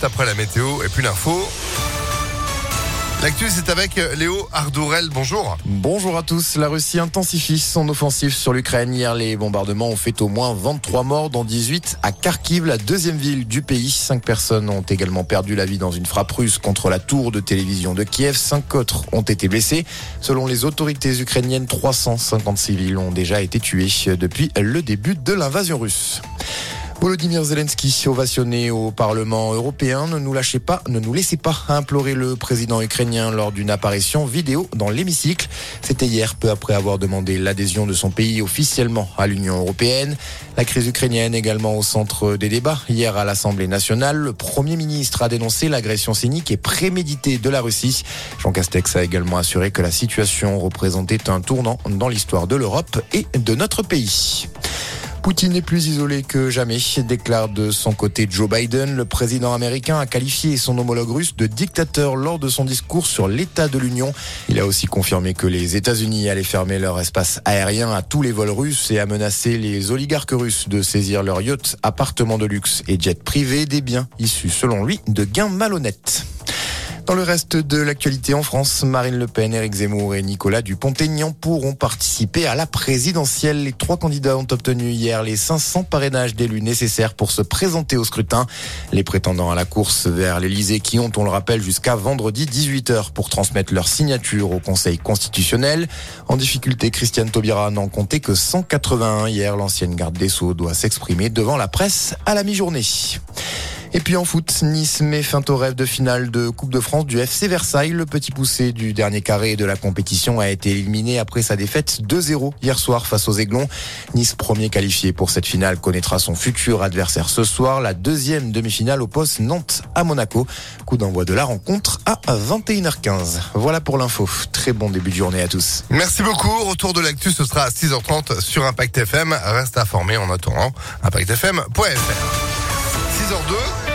Après la météo et puis l'info. L'actu, c'est avec Léo Ardourel. Bonjour. Bonjour à tous. La Russie intensifie son offensive sur l'Ukraine. Hier, les bombardements ont fait au moins 23 morts, dont 18 à Kharkiv, la deuxième ville du pays. Cinq personnes ont également perdu la vie dans une frappe russe contre la tour de télévision de Kiev. Cinq autres ont été blessés. Selon les autorités ukrainiennes, 350 civils ont déjà été tués depuis le début de l'invasion russe. Volodymyr Zelensky, ovationné au Parlement européen, ne nous lâchez pas, ne nous laissez pas, implorer le président ukrainien lors d'une apparition vidéo dans l'hémicycle. C'était hier, peu après avoir demandé l'adhésion de son pays officiellement à l'Union européenne. La crise ukrainienne également au centre des débats. Hier à l'Assemblée nationale, le Premier ministre a dénoncé l'agression cynique et préméditée de la Russie. Jean Castex a également assuré que la situation représentait un tournant dans l'histoire de l'Europe et de notre pays. Poutine est plus isolé que jamais, déclare de son côté Joe Biden. Le président américain a qualifié son homologue russe de dictateur lors de son discours sur l'état de l'Union. Il a aussi confirmé que les États-Unis allaient fermer leur espace aérien à tous les vols russes et a menacé les oligarques russes de saisir leurs yachts, appartements de luxe et jets privés, des biens issus selon lui de gains malhonnêtes. Dans le reste de l'actualité en France, Marine Le Pen, Éric Zemmour et Nicolas Dupont-Aignan pourront participer à la présidentielle. Les trois candidats ont obtenu hier les 500 parrainages d'élus nécessaires pour se présenter au scrutin. Les prétendants à la course vers l'Elysée qui ont, on le rappelle, jusqu'à vendredi 18h pour transmettre leur signature au Conseil constitutionnel. En difficulté, Christiane Taubira n'en comptait que 181 hier. L'ancienne garde des Sceaux doit s'exprimer devant la presse à la mi-journée. Et puis en foot, Nice met fin au rêve de finale de Coupe de France du FC Versailles. Le petit poussé du dernier carré de la compétition a été éliminé après sa défaite 2-0 hier soir face aux Aiglons. Nice, premier qualifié pour cette finale, connaîtra son futur adversaire ce soir. La deuxième demi-finale oppose Nantes à Monaco. Coup d'envoi de la rencontre à 21h15. Voilà pour l'info. Très bon début de journée à tous. Merci beaucoup. Retour de l'actu, ce sera à 6h30 sur Impact FM. Reste informé en attendant impactfm.fr. 6h02.